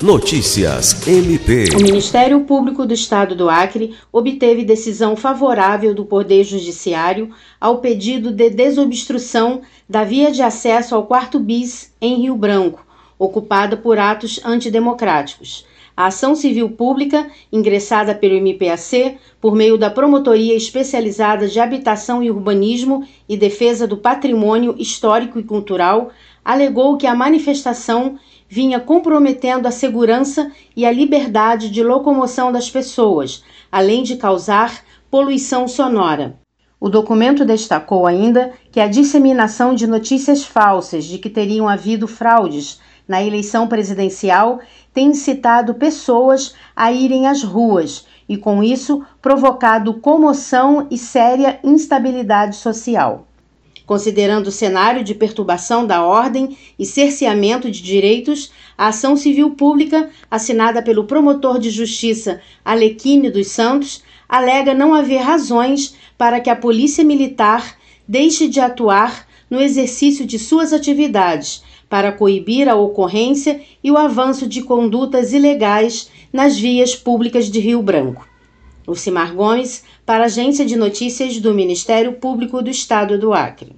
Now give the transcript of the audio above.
Notícias MP. O Ministério Público do Estado do Acre obteve decisão favorável do Poder Judiciário ao pedido de desobstrução da via de acesso ao quarto bis em Rio Branco, ocupada por atos antidemocráticos. A ação civil pública, ingressada pelo MPAC por meio da Promotoria Especializada de Habitação e Urbanismo e Defesa do Patrimônio Histórico e Cultural, alegou que a manifestação vinha comprometendo a segurança e a liberdade de locomoção das pessoas, além de causar poluição sonora. O documento destacou ainda que a disseminação de notícias falsas de que teriam havido fraudes na eleição presidencial tem incitado pessoas a irem às ruas e, com isso, provocado comoção e séria instabilidade social. Considerando o cenário de perturbação da ordem e cerceamento de direitos, a ação civil pública, assinada pelo promotor de justiça Alequime dos Santos, alega não haver razões para que a Polícia Militar deixe de atuar no exercício de suas atividades para coibir a ocorrência e o avanço de condutas ilegais nas vias públicas de Rio Branco. Lucimar Gomes, para a Agência de Notícias do Ministério Público do Estado do Acre.